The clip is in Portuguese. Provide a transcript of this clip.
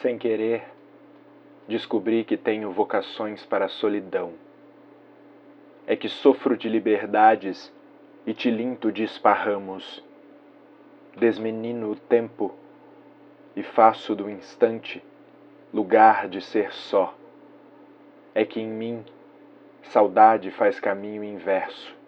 Sem querer, descobri que tenho vocações para a solidão. É que sofro de liberdades e te linto de esparramos. Desmenino o tempo e faço do instante lugar de ser só. É que em mim saudade faz caminho inverso